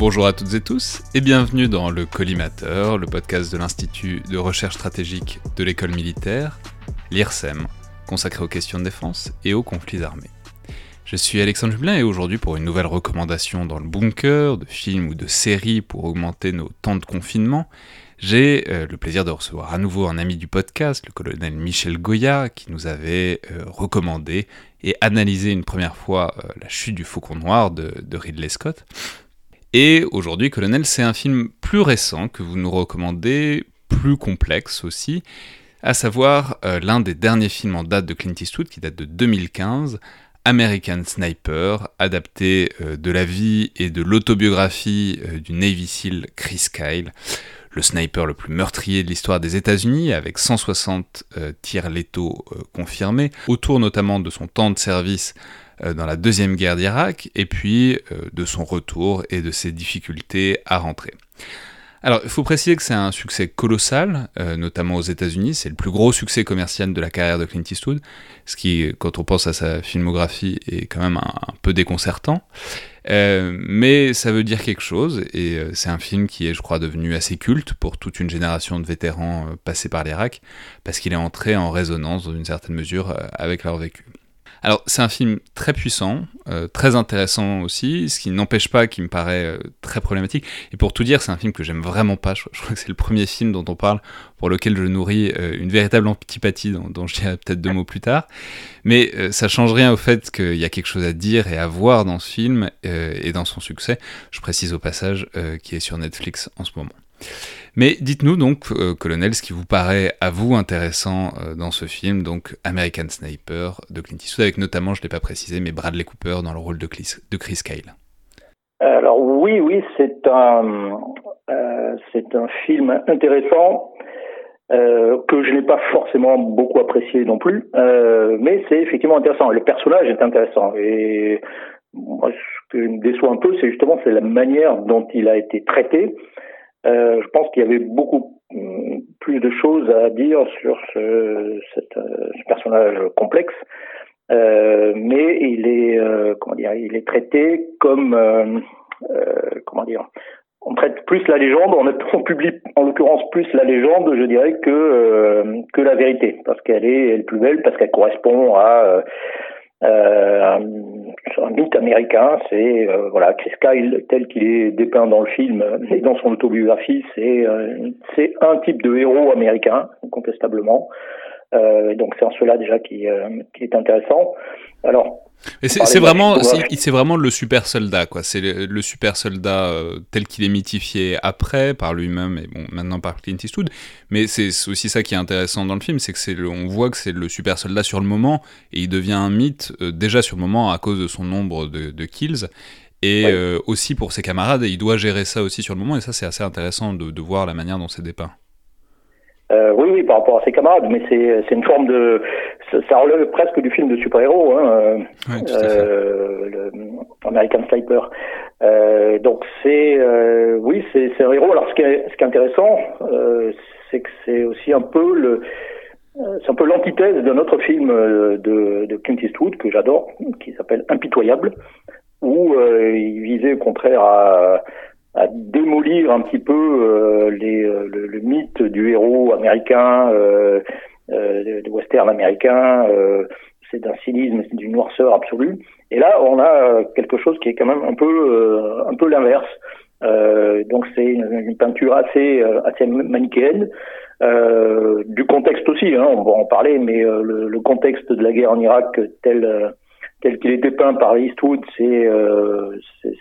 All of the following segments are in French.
Bonjour à toutes et tous et bienvenue dans le Collimateur, le podcast de l'Institut de recherche stratégique de l'école militaire, l'IRSEM, consacré aux questions de défense et aux conflits armés. Je suis Alexandre Jublin et aujourd'hui pour une nouvelle recommandation dans le bunker, de films ou de séries pour augmenter nos temps de confinement, j'ai euh, le plaisir de recevoir à nouveau un ami du podcast, le colonel Michel Goya, qui nous avait euh, recommandé et analysé une première fois euh, La chute du faucon noir de, de Ridley Scott. Et aujourd'hui, colonel, c'est un film plus récent que vous nous recommandez, plus complexe aussi, à savoir l'un des derniers films en date de Clint Eastwood qui date de 2015, American Sniper, adapté euh, de la vie et de l'autobiographie euh, du Navy SEAL Chris Kyle, le sniper le plus meurtrier de l'histoire des États-Unis, avec 160 euh, tirs létaux confirmés, autour notamment de son temps de service dans la deuxième guerre d'Irak, et puis de son retour et de ses difficultés à rentrer. Alors, il faut préciser que c'est un succès colossal, euh, notamment aux États-Unis. C'est le plus gros succès commercial de la carrière de Clint Eastwood, ce qui, quand on pense à sa filmographie, est quand même un, peu déconcertant. Euh, mais ça veut dire quelque chose, et euh, c'est un film qui est, je crois, devenu assez culte pour toute une génération de vétérans passés par l'Irak, parce qu'il est entré en résonance, dans une certaine mesure, avec leur vécu. Alors c'est un film très puissant, euh, très intéressant aussi, ce qui n'empêche pas qu'il me paraît euh, très problématique. Et pour tout dire, c'est un film que j'aime vraiment pas. Je, crois que c'est le premier film dont on parle pour lequel je nourris euh, une véritable antipathie, dont, dont je dirai peut-être deux mots plus tard. Mais ça change rien au fait qu'il y a quelque chose à dire et à voir dans ce film et dans son succès. Je précise au passage qui est sur Netflix en ce moment. Mais dites-nous donc, euh, colonel, ce qui vous paraît à vous intéressant euh, dans ce film, donc American Sniper de Clint Eastwood, avec notamment, je ne l'ai pas précisé, mais Bradley Cooper dans le rôle de Chris, Kyle. Alors oui, oui, c'est un, euh, un film intéressant. que je n'ai pas forcément beaucoup apprécié non plus, mais c'est effectivement intéressant. Le personnage est intéressant et moi, ce qui me déçoit un peu, c'est justement la manière dont il a été traité. Euh, je pense qu'il y avait beaucoup mm, plus de choses à dire sur ce, euh, ce personnage complexe, euh, mais il est euh, comment dire, il est traité comme euh, comment dire, on traite plus la légende, on, publie en l'occurrence plus la légende, je dirais, que que la vérité, parce qu'elle est, elle est plus belle, parce qu'elle correspond à euh, un, un, mythe américain, c'est euh, voilà Chris Kyle tel qu'il est dépeint dans le film et dans son autobiographie, c'est euh, c'est un type de héros américain incontestablement. Euh, donc c'est en cela déjà qui, qui est intéressant. Alors c'est vraiment, c'est vraiment le super soldat, quoi. C'est le, super soldat euh, tel qu'il est mythifié après par lui-même et bon maintenant par Clint Eastwood. Mais c'est aussi ça qui est intéressant dans le film, c'est que c'est, on voit que c'est le super soldat sur le moment et il devient un mythe euh, déjà sur le moment à cause de son nombre de, de kills et euh, aussi pour ses camarades. Et il doit gérer ça aussi sur le moment et ça c'est assez intéressant de, de voir la manière dont c'est dépeint. Euh, oui, oui, par rapport à ses camarades, mais c'est c'est une forme de ça, relève presque du film de super-héros, hein, euh, euh le American Sniper. Euh, donc c'est euh, oui, c'est c'est un héros. Alors ce qui est ce qui est intéressant, c'est que c'est aussi un peu le c'est un peu l'antithèse d'un autre film de, de Clint Eastwood que j'adore, qui s'appelle Impitoyable, où il visait au contraire à à démolir un petit peu euh, les, euh, le, le, mythe du héros américain, euh, euh, du western américain. c'est d'un cynisme, c'est d'une noirceur absolue. Et là, on a quelque chose qui est quand même un peu, un peu l'inverse. donc c'est une, une, peinture assez, assez manichéenne. du contexte aussi, hein, on va en parler, mais le, le, contexte de la guerre en Irak tel tel qu'il est dépeint par Eastwood, c'est, euh,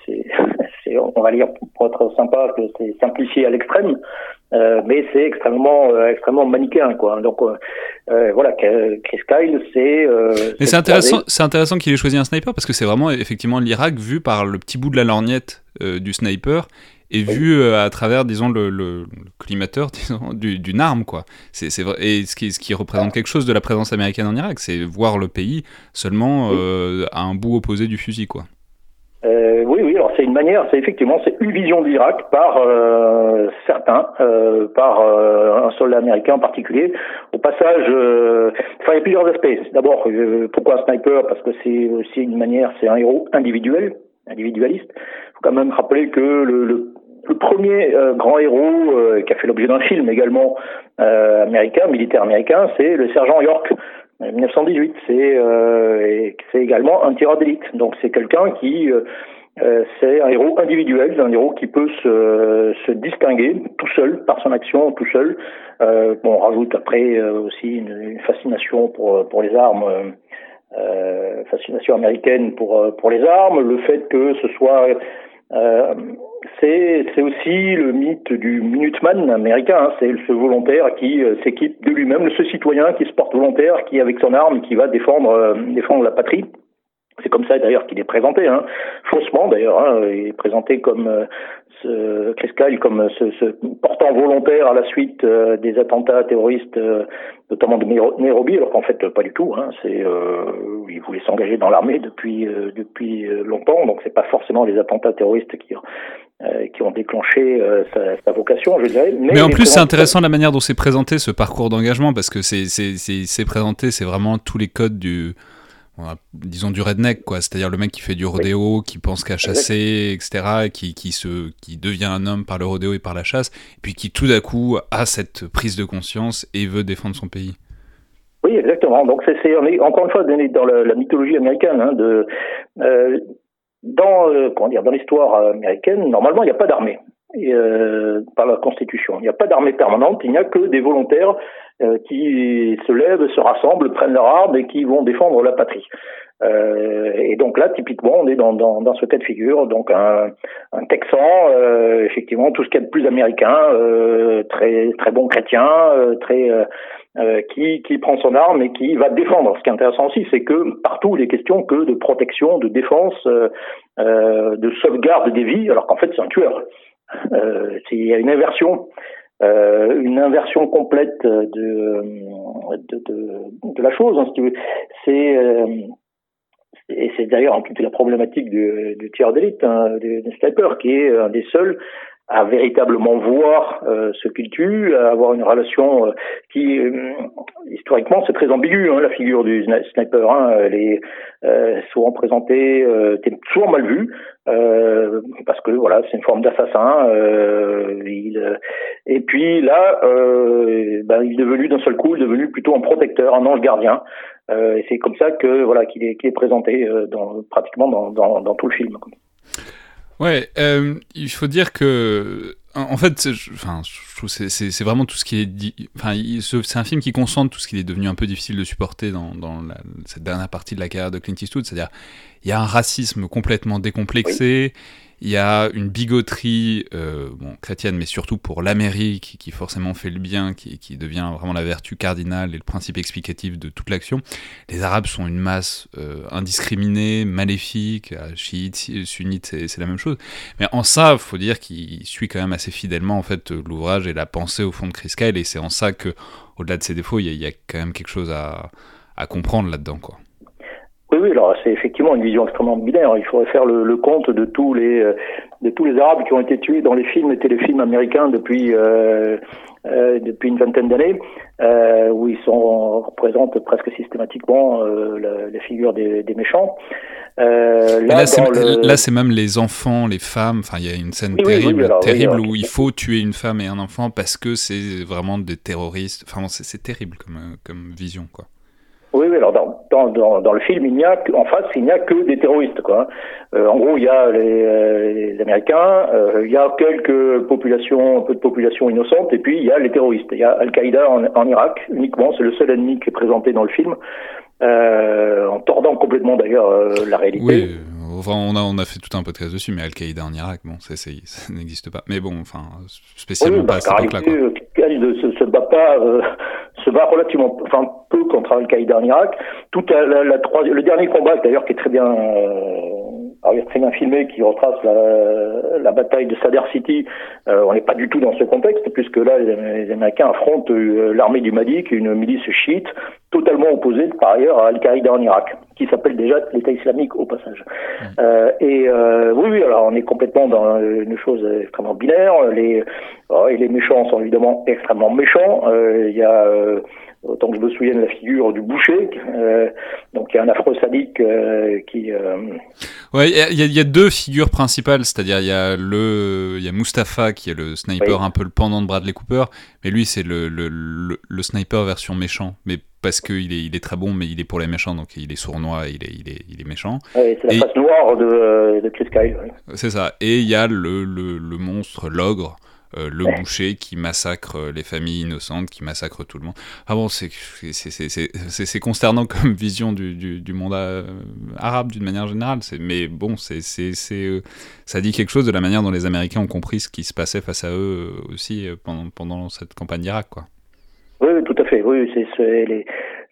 on va dire pour être sympa, que c'est simplifié à l'extrême, euh, mais c'est extrêmement, euh, extrêmement manichéen, quoi. Donc euh, voilà, Chris Kyle, c'est. Mais c'est intéressant, c'est intéressant qu'il ait choisi un sniper parce que c'est vraiment effectivement l'Irak vu par le petit bout de la lorgnette du sniper et vu à travers, disons, le, le, collimateur d'une arme, quoi. C'est, et ce qui, ce qui représente quelque chose de la présence américaine en Irak, c'est voir le pays seulement à un bout opposé du fusil, quoi. Euh, oui, oui, alors c'est une manière, c'est effectivement, c'est une vision de l'Irak par euh, certains, euh, par euh, un soldat américain en particulier. Au passage, enfin, il y a plusieurs aspects. D'abord, pourquoi un sniper? Parce que c'est aussi une manière, c'est un héros individuel, individualiste. Il faut quand même rappeler que le, le, premier grand héros qui a fait l'objet d'un film également américain, militaire américain, c'est le sergent York. 1918, c'est c'est également un tireur d'élite. Donc c'est quelqu'un qui euh, c'est un héros individuel, un héros qui peut se, se, distinguer tout seul par son action, tout seul. Euh, bon, on rajoute après euh, aussi une, une, fascination pour pour les armes, euh, fascination américaine pour pour les armes, le fait que ce soit c'est aussi le mythe du Minuteman américain, hein. c'est ce volontaire qui s'équipe de lui-même, ce citoyen qui se porte volontaire, qui avec son arme, qui va défendre défendre la patrie. C'est comme ça d'ailleurs qu'il est présenté, hein. faussement d'ailleurs. Hein. Il est présenté comme euh, ce, Chris Kyle comme ce, ce, portant volontaire à la suite euh, des attentats terroristes, euh, notamment de Nairobi, alors qu'en fait pas du tout. Hein. C'est il voulait s'engager dans l'armée depuis depuis longtemps, donc c'est pas forcément les attentats terroristes qui qui ont déclenché sa, sa, vocation, je dirais. Mais, Mais en plus, c'est intéressant la manière dont c'est présenté ce parcours d'engagement parce que c'est présenté, c'est vraiment tous les codes du disons du redneck quoi. C'est-à-dire le mec qui fait du rodéo qui pense qu'à chasser etc qui, qui se qui devient un homme par le rodéo et par la chasse et puis qui tout d'un coup a cette prise de conscience et veut défendre son pays. Oui exactement. Donc c'est encore une fois dans la, mythologie américaine hein, de euh, dans euh, comment dire dans l'histoire américaine normalement il n'y a pas d'armée euh, par la Constitution. Il n'y a pas d'armée permanente, il n'y a que des volontaires euh, qui se lèvent, se rassemblent, prennent leur arme et qui vont défendre la patrie. Euh, et donc là, typiquement, on est dans, dans, dans ce cas de figure. Donc un, un Texan, euh, effectivement, tout ce qu'il y a de plus américain, euh, très très bon chrétien, très qui, qui prend son arme et qui va défendre. Ce qui est intéressant aussi, c'est que partout il est question que de protection, de défense, de sauvegarde des vies, alors qu'en fait c'est un tueur. Euh, il y a une inversion, euh, une inversion complète de, de, de, de la chose, hein, si. C'est euh, et c'est d'ailleurs toute la problématique du, du tir d'élite, hein, snipers, qui est un des seuls à véritablement voir euh, ce qu'il tue, à avoir une relation euh, qui, euh, historiquement, c'est très ambigu, hein, la figure du sniper. Hein, elle est souvent présentée, souvent mal vue, parce que voilà, c'est une forme d'assassin. et puis là, ben, il est devenu d'un seul coup, il est devenu plutôt un protecteur, un ange gardien. et c'est comme ça que voilà qu'il est, est présenté dans, pratiquement dans, dans, dans tout le film. Ouais, euh, il faut dire que, en fait, enfin, je trouve c'est vraiment tout ce qui est dit. Enfin, c'est un film qui concentre tout ce qui est devenu un peu difficile de supporter dans, dans cette dernière partie de la carrière de Clint Eastwood, c'est-à-dire il y a un racisme complètement décomplexé il y a une bigoterie euh, chrétienne, mais surtout pour l'Amérique, qui forcément fait le bien, qui, devient vraiment la vertu cardinale et le principe explicatif de toute l'action. Les Arabes sont une masse euh, indiscriminée, maléfique, euh, chiites, sunnites, c'est la même chose. Mais en ça, faut dire qu'il suit quand même assez fidèlement en fait l'ouvrage et la pensée au fond de Chris Kyle, et c'est en ça que, au-delà de ses défauts, il y, a, il quand même quelque chose à, à comprendre là-dedans. Oui, alors c'est effectivement une vision extrêmement binaire. Il faudrait faire le, le, compte de tous les euh, de tous les Arabes qui ont été tués dans les films et téléfilms américains depuis euh, euh, depuis une vingtaine d'années, euh, où ils sont représentent presque systématiquement la, la, figure des, des méchants. là, là c'est le... même les enfants, les femmes. Enfin, il y a une scène terrible, alors, terrible où il faut tuer une femme et un enfant parce que c'est vraiment des terroristes. Enfin, c'est terrible comme comme vision, quoi. Oui, oui, alors dans, dans, dans, le film, il n'y a en face, il n'y a que des terroristes. Quoi. Euh, en gros, il y a les, euh, les Américains, euh, il y a quelques populations, un peu de population innocente, et puis il y a les terroristes. Il y a Al-Qaïda en, en, Irak uniquement, c'est le seul ennemi qui est présenté dans le film, euh, en tordant complètement d'ailleurs euh, la réalité. Oui. Enfin, on a, on a fait tout un podcast dessus, mais Al-Qaïda en Irak, bon, ça, ça n'existe pas. Mais bon, enfin, spécialement oui, pas bah, à cette époque-là. Ne se, se bat pas, euh, se relativement, enfin, peu contre Al-Qaïda en Irak. Tout le dernier combat, d'ailleurs, qui est très bien, euh, très bien filmé, qui retrace la, la bataille de Sadr City. Euh, on n'est pas du tout dans ce contexte, puisque là, les, les Américains affrontent euh, l'armée du Mali, qui est une milice chiite, totalement opposé par ailleurs à Al-Qaïda en Irak, qui s'appelle déjà l'État islamique au passage. Euh, et euh, oui, oui, alors on est complètement dans une chose extrêmement binaire. Les, oh, et les méchants sont évidemment extrêmement méchants. Il y a autant que je me souvienne la figure du boucher, euh, donc il y a un affreux sadique euh, qui. Euh... Ouais, il y, y, a deux figures principales, c'est-à-dire il y a le, il y a Mustapha qui est le sniper un peu le pendant de Bradley Cooper, mais lui c'est le, le, le, sniper version méchant, mais parce qu'il est, il est très bon, mais il est pour les méchants, donc il est sournois, il est, il est, il est méchant. Ouais, c'est la face noire de, de Chris Kyle. C'est ça. Et il y a le, le, le monstre, l'ogre, euh, le boucher qui massacre euh, les familles innocentes, qui massacre tout le monde. Ah bon, c'est consternant comme vision du, du, monde euh, arabe d'une manière générale. Mais bon, c'est ça dit quelque chose de la manière dont les Américains ont compris ce qui se passait face à eux aussi pendant, pendant cette campagne d'Irak, quoi. Fait. Oui, c'est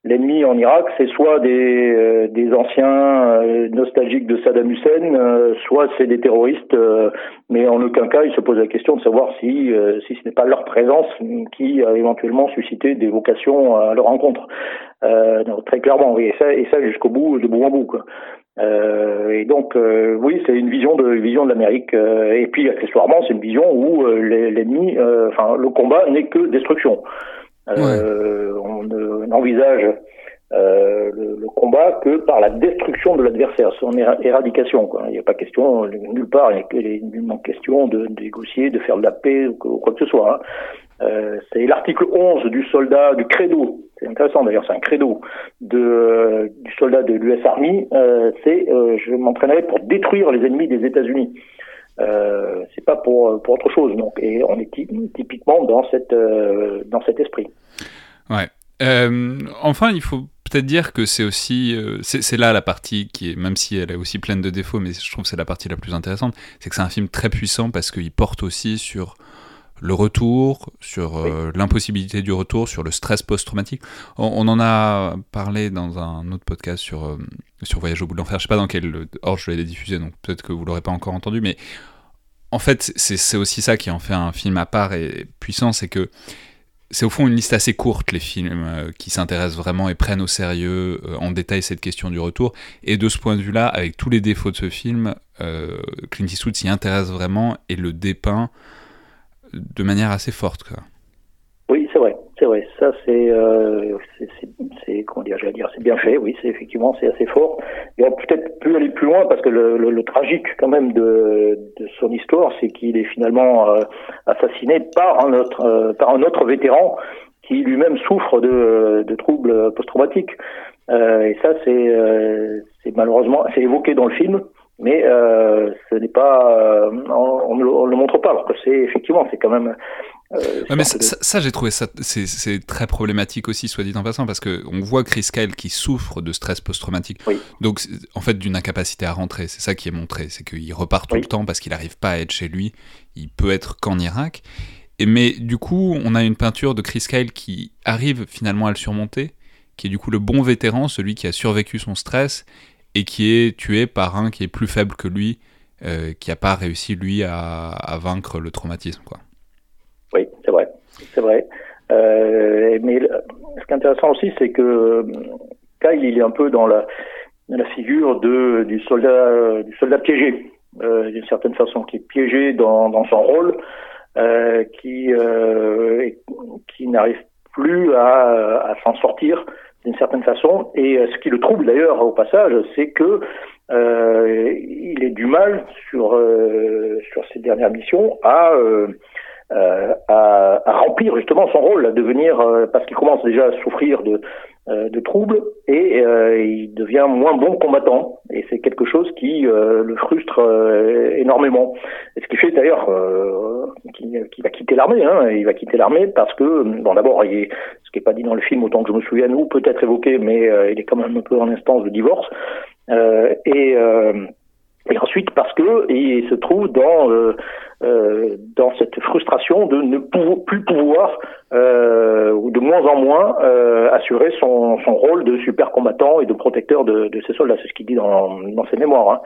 L'ennemi en Irak, c'est soit des, euh, anciens euh, nostalgiques de Saddam Hussein, euh, soit c'est des terroristes, mais en aucun cas il se pose la question de savoir si, si ce n'est pas leur présence qui a éventuellement suscité des vocations à leur rencontre. très clairement, oui, et ça, et ça jusqu'au bout, de bout en bout. Et donc, oui, c'est une vision de vision de l'Amérique. et puis, accessoirement, c'est une vision où l'ennemi, enfin, le combat n'est que destruction. Euh, on n'envisage euh, le, le, combat que par la destruction de l'adversaire, son éradication. Quoi. Il n'y a pas question, nulle part, il n'y a nullement question de, négocier, de faire de la paix ou, quoi que ce soit. Hein. Euh, c'est l'article 11 du soldat, du credo, c'est intéressant d'ailleurs, c'est un credo de, du soldat de l'US Army, euh, c'est euh, je m'entraînerai pour détruire les ennemis des États-Unis. Euh, c'est pas pour pour autre chose. Donc, et on est typiquement dans cette euh, dans cet esprit. Ouais. Euh, enfin, il faut peut-être dire que c'est aussi c'est là la partie qui est même si elle est aussi pleine de défauts, mais je trouve que c'est la partie la plus intéressante, c'est que c'est un film très puissant parce qu'il porte aussi sur le retour, sur euh, l'impossibilité du retour, sur le stress post-traumatique. On, en a parlé dans un autre podcast sur, euh, sur Voyage au bout de l'enfer. Je sais pas dans quel ordre je l'ai diffusé, donc peut-être que vous l'aurez pas encore entendu, mais en fait, c'est aussi ça qui en fait un film à part et puissant, c'est que c'est au fond une liste assez courte, les films euh, qui s'intéressent vraiment et prennent au sérieux en détail cette question du retour. Et de ce point de vue-là, avec tous les défauts de ce film, Clint Eastwood s'y intéresse vraiment et le dépeint de manière assez forte. Quoi. Oui, c'est vrai, c'est vrai. Ça, c'est, euh, c'est, comment dire, j'allais dire, c'est bien fait. Oui, c'est effectivement, c'est assez fort. On peut-être plus aller plus loin parce que le, tragique quand même de, son histoire, c'est qu'il est finalement euh, assassiné par un autre, euh, par un autre vétéran qui lui-même souffre de, de troubles post-traumatiques. Et ça, c'est, c'est malheureusement, c'est évoqué dans le film mais euh, ce n'est pas, euh, on, ne le montre pas, alors que c'est effectivement, c'est quand même. Euh, mais ça, j'ai trouvé ça, c'est très problématique aussi, soit dit en passant, parce que on voit Chris Kyle qui souffre de stress post-traumatique, donc en fait d'une incapacité à rentrer, c'est ça qui est montré, c'est qu'il repart tout le temps parce qu'il n'arrive pas à être chez lui, il peut être qu'en Irak, et mais du coup, on a une peinture de Chris Kyle qui arrive finalement à le surmonter, qui est du coup le bon vétéran, celui qui a survécu son stress et qui est tué par un qui est plus faible que lui, euh, qui n'a pas réussi lui à, vaincre le traumatisme. Oui, c'est vrai, c'est vrai. Euh, mais ce qui est intéressant aussi, c'est que Kyle, il est un peu dans la, figure de, du soldat, du soldat piégé, euh, d'une certaine façon, qui est piégé dans, son rôle, qui, qui n'arrive plus à s'en sortir d'une certaine façon. Et euh, ce qui le trouble d'ailleurs au passage, c'est que euh, il est du mal sur euh, sur ces dernières missions à à, à, remplir justement son rôle, à devenir parce qu'il commence déjà à souffrir de de troubles et il devient moins bon combattant et c'est quelque chose qui le frustre énormément. Et ce qui fait d'ailleurs qu'il va quitter l'armée. Hein, il va quitter l'armée parce que bon d'abord est ce qui n'est pas dit dans le film autant que je me souvienne, ou peut-être évoqué, mais euh, il est quand même un peu en instance de divorce. Euh, et, euh, et ensuite parce que il se trouve dans dans cette frustration de ne plus pouvoir ou de moins en moins assurer son, son rôle de super combattant et de protecteur de, ses soldats. C'est ce qu'il dit dans, dans ses mémoires.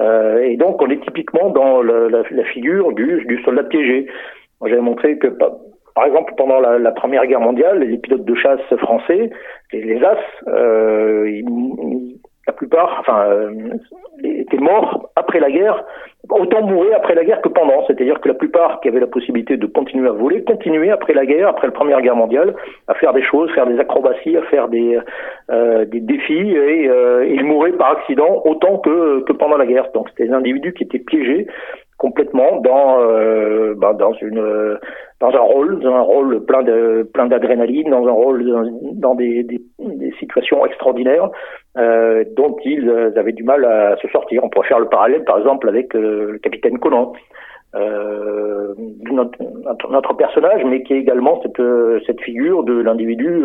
Hein. et donc on est typiquement dans la, figure du, du soldat piégé. J'avais montré que par exemple, pendant la, Première Guerre mondiale, les pilotes de chasse français, les, les As, la plupart, enfin, étaient morts après la guerre autant mourir après la guerre que pendant. C'est-à-dire que la plupart qui avaient la possibilité de continuer à voler, continuaient après la guerre, après la Première Guerre mondiale, à faire des choses, faire des acrobaties, à faire des, euh, des défis, et euh, ils mouraient par accident autant que, que pendant la guerre. Donc c'était des individus qui étaient piégés complètement dans euh, bah, dans une dans un rôle dans un rôle plein de plein d'adrénaline dans un rôle dans, des, des, des, situations extraordinaires euh, dont ils avaient du mal à se sortir. On pourrait faire le parallèle par exemple avec euh, le capitaine Conan euh, notre, notre, personnage, mais qui est également cette, cette figure de l'individu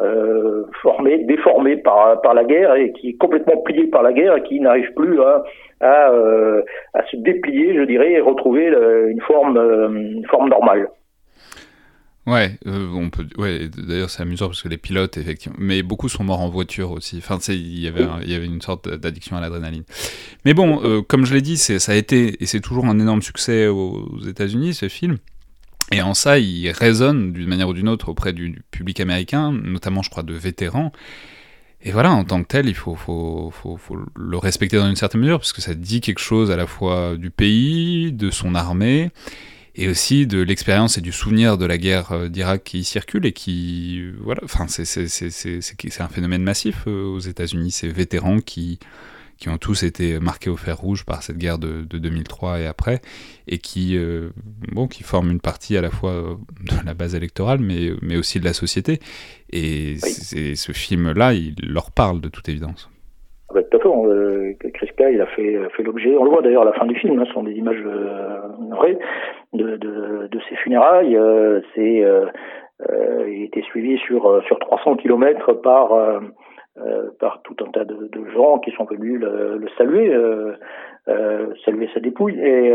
euh, formé, déformé par, par la guerre et qui est complètement plié par la guerre et qui n'arrive plus à, à, euh, à, se déplier, je dirais, et retrouver une forme, une forme normale. Ouais, euh, on peut. Ouais, d'ailleurs c'est amusant parce que les pilotes, effectivement, mais beaucoup sont morts en voiture aussi. Enfin, il y avait, il y avait une sorte d'addiction à l'adrénaline. Mais bon, euh, comme je l'ai dit, ça a été et c'est toujours un énorme succès aux États-Unis ce film. Et en ça, il résonne d'une manière ou d'une autre auprès du public américain, notamment, je crois, de vétérans. Et voilà, en tant que tel, il faut, faut, faut, faut, le respecter dans une certaine mesure, parce que ça dit quelque chose à la fois du pays, de son armée, et aussi de l'expérience et du souvenir de la guerre euh, d'Irak qui circule et qui, voilà, enfin, c'est un phénomène massif euh, aux États-Unis, ces vétérans qui, qui ont tous été marqués au fer rouge par cette guerre de, 2003 et après, et qui, euh, bon, qui forment une partie à la fois de la base électorale, mais, mais aussi de la société. Et ce film-là, il leur parle de toute évidence. Ah bah, tout à fait. Euh, Chris il a fait, fait l'objet, on le voit d'ailleurs à la fin du film, hein, ce sont des images euh, vraies de, de, de, ses funérailles. Euh, c'est, euh, euh, il était suivi sur, sur 300 kilomètres par, par tout un tas de, de, gens qui sont venus le, le saluer, saluer sa dépouille. Et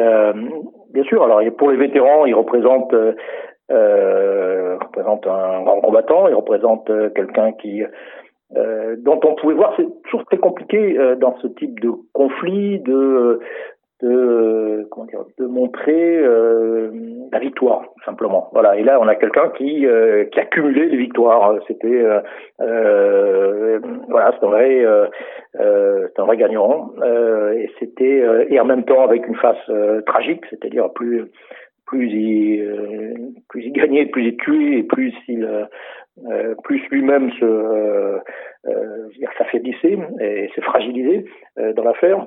bien sûr, alors pour les vétérans, il représente euh, un grand combattant, il représente quelqu'un qui euh, dont on pouvait voir, c'est toujours très compliqué euh, dans ce type de conflit de de comment dire, de montrer euh, la victoire simplement. Voilà. Et là, on a quelqu'un qui euh, qui a cumulé les victoires. C'était voilà, c'est un vrai c'est un vrai gagnant. et c'était et en même temps avec une face tragique, c'est-à-dire plus plus il plus il gagnait, plus il tuait, et plus il euh, plus lui-même se euh, euh, s'affaiblissait et se fragilisait euh, dans l'affaire.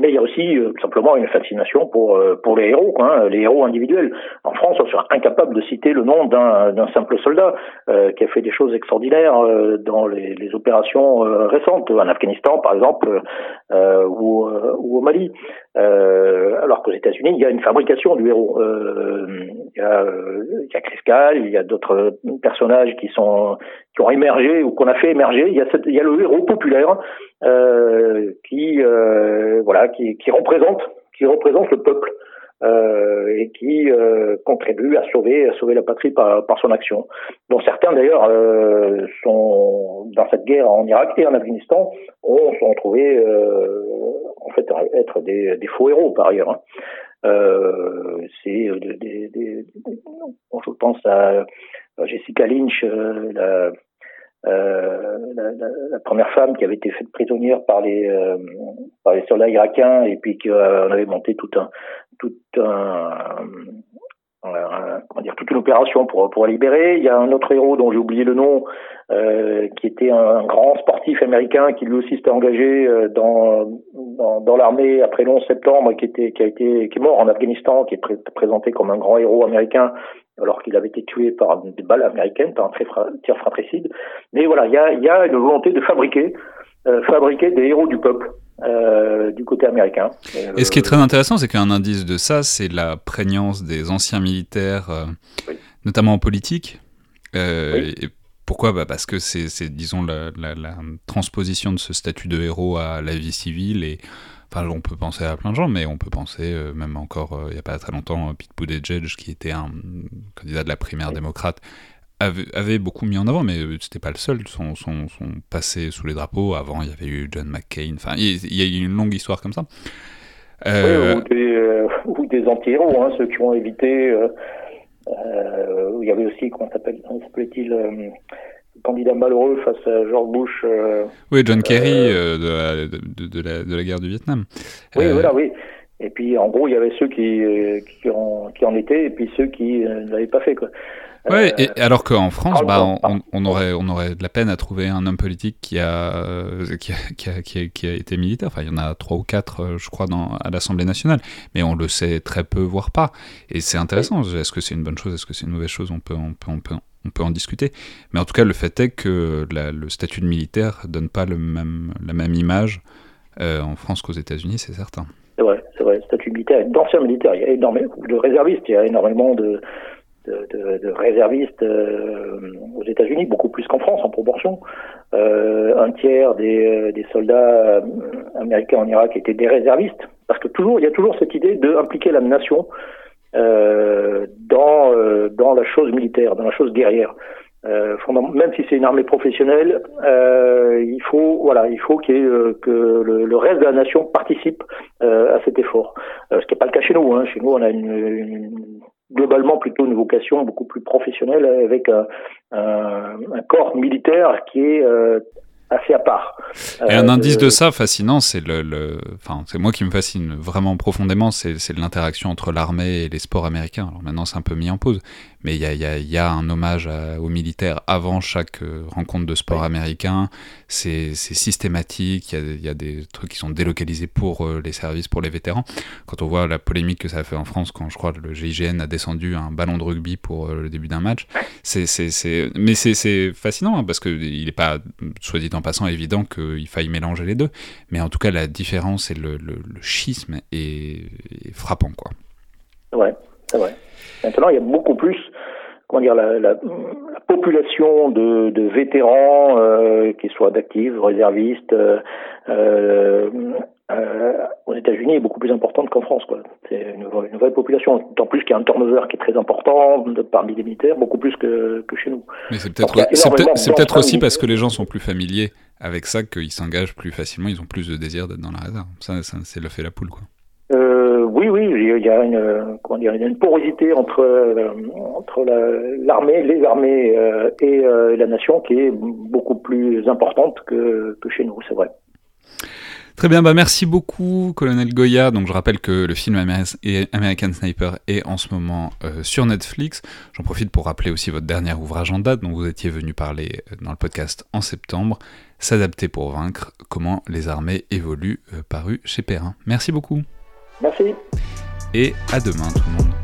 Mais il y a aussi euh, simplement une fascination pour euh, pour les héros, quoi, hein, les héros individuels. En France, on serait incapable de citer le nom d'un simple soldat euh, qui a fait des choses extraordinaires dans les, les opérations récentes, en Afghanistan par exemple, ou, ou, au Mali. Alors qu'aux États-Unis, il y a une fabrication du héros. il y a, il y a Chris il y a d'autres personnages qui sont qui ont émergé ou qu'on a fait émerger. Il y a, le héros populaire euh, qui euh, voilà qui, qui, représente qui représente le peuple euh, et qui euh, contribue à sauver à sauver la patrie par, par son action. Dont certains d'ailleurs euh, sont dans cette guerre en Irak et en Afghanistan ont sont trouvés en fait être des, des, faux héros par ailleurs. Hein. c'est des, des, des, je pense à Jessica Lynch, la euh, la, première femme qui avait été faite prisonnière par les euh, par les soldats irakiens et puis qu'on euh, avait monté tout un toute une opération pour la libérer. Il y a un autre héros dont j'ai oublié le nom euh, qui était un, grand sportif américain qui lui aussi s'était engagé dans dans, l'armée après le 11 septembre qui a été est mort en Afghanistan qui est présenté comme un grand héros américain alors qu'il avait été tué par des balles américaines, par un tir fratricide. Mais voilà, il y a, une volonté de euh, fabriquer des héros du peuple. Euh, du côté américain. Et, ce qui est très intéressant, c'est qu'un indice de ça, c'est la prégnance des anciens militaires, euh, notamment en politique. Et pourquoi? Bah Parce que c'est, disons, la, la, la, transposition de ce statut de héros à la vie civile et Enfin, on peut penser à plein de gens, mais on peut penser euh, même encore, euh, il n'y a pas très longtemps, euh, Pete Buttigieg, qui était un candidat de la primaire démocrate, avait, beaucoup mis en avant, mais c'était pas le seul. Son, son, passé sous les drapeaux, avant, il y avait eu John McCain. Enfin, il, y a eu une longue histoire comme ça. ou des, des anti-héros, hein, ceux qui ont évité il y avait aussi, comment s'appelait-il le candidat malheureux face à George Bush. oui, John Kerry de, de, la, de, la, guerre du Vietnam. Oui, voilà, oui. Et puis, en gros, il y avait ceux qui, qui, en, qui en étaient et puis ceux qui ne l'avaient pas fait. Quoi. Ouais, et alors qu'en France, bah, on, aurait, on aurait de la peine à trouver un homme politique qui a, qui a, qui a, qui a, été militaire. Enfin, il y en a trois ou quatre, euh, je crois, dans, à l'Assemblée nationale. Mais on le sait très peu, voire pas. Et c'est intéressant. Est-ce que c'est une bonne chose? Est-ce que c'est une mauvaise chose? On peut, on, peut, on, peut, on peut en discuter. Mais en tout cas, le fait est que le statut de militaire donne pas le même, la même image euh, en France qu'aux États-Unis, c'est certain. C'est vrai, c'est vrai. Statut militaire, d'ancien militaire, il y a énormément de réservistes, il y a énormément de de, de, de réservistes euh, aux États-Unis, beaucoup plus qu'en France en proportion. Euh, un tiers des, euh, des soldats euh, américains en Irak étaient des réservistes, parce que toujours il y a toujours cette idée d'impliquer la nation euh, dans dans la chose militaire, dans la chose guerrière. même si c'est une armée professionnelle, il faut voilà, il faut qu'il que le, le, reste de la nation participe à cet effort. ce qui n'est pas le cas chez nous. Hein. Chez nous, on a une, une globalement plutôt une vocation beaucoup plus professionnelle avec un, un, un corps militaire qui est euh, assez à part. Et un euh, indice de ça fascinant, c'est le, le, enfin, c'est moi qui me fascine vraiment profondément, c'est, c'est l'interaction entre l'armée et les sports américains. Alors maintenant, c'est un peu mis en pause, mais il y a, y, a, y a, un hommage aux militaires avant chaque euh, rencontre de sport américain. C'est, systématique. Il y, y a, des trucs qui sont délocalisés pour euh, les services, pour les vétérans. Quand on voit la polémique que ça a fait en France, quand je crois le GIGN a descendu un ballon de rugby pour le début d'un match, c'est, mais c'est, fascinant hein, parce que il n'est pas, soit dit en passant évident qu'il faille mélanger les deux, mais en tout cas la différence et le, le, schisme est, frappant. Quoi. Ouais, c'est vrai. Maintenant, il y a beaucoup plus comment dire, la, la, population de, de vétérans, euh, qu'ils soient d'actifs, réservistes, euh, euh, aux États-Unis est beaucoup plus importante qu'en France. Quoi. C'est une, une, vraie population. En plus qu'il y a un turnover qui est très important parmi les militaires, beaucoup plus que, que chez nous. Mais c'est peut-être peut aussi parce que les gens sont plus familiers avec ça qu'ils s'engagent plus facilement, ils ont plus de désir d'être dans la réserve. Ça, ça c'est le fait la poule. Quoi. Oui, oui, il y a une, comment dire, une porosité entre, euh, entre l'armée, les armées euh, et euh, la nation qui est beaucoup plus importante que, que chez nous, c'est vrai. Très bien, bah merci beaucoup, colonel Goya. Donc je rappelle que le film American Sniper est en ce moment euh, sur Netflix. J'en profite pour rappeler aussi votre dernier ouvrage en date dont vous étiez venu parler dans le podcast en septembre, S'adapter pour vaincre, comment les armées évoluent, euh, paru chez Perrin. Merci beaucoup. Merci. Et à demain tout le monde.